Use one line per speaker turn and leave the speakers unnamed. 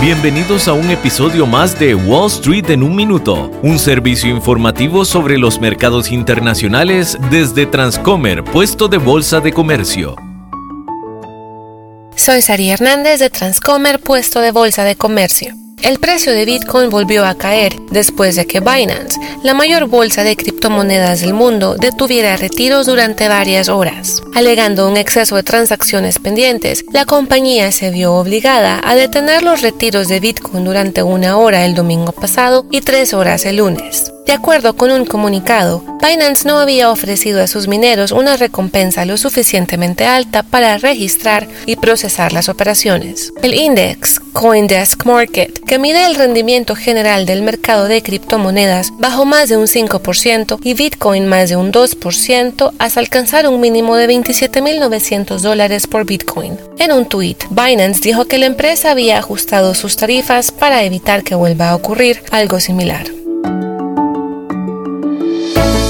Bienvenidos a un episodio más de Wall Street en un minuto, un servicio informativo sobre los mercados internacionales desde Transcomer, puesto de bolsa de comercio.
Soy Sari Hernández de Transcomer, puesto de bolsa de comercio. El precio de Bitcoin volvió a caer después de que Binance, la mayor bolsa de criptomonedas del mundo, detuviera retiros durante varias horas. Alegando un exceso de transacciones pendientes, la compañía se vio obligada a detener los retiros de Bitcoin durante una hora el domingo pasado y tres horas el lunes. De acuerdo con un comunicado, Binance no había ofrecido a sus mineros una recompensa lo suficientemente alta para registrar y procesar las operaciones. El index CoinDesk Market, que mide el rendimiento general del mercado de criptomonedas, bajó más de un 5% y Bitcoin más de un 2% hasta alcanzar un mínimo de 27.900 dólares por Bitcoin. En un tweet, Binance dijo que la empresa había ajustado sus tarifas para evitar que vuelva a ocurrir algo similar.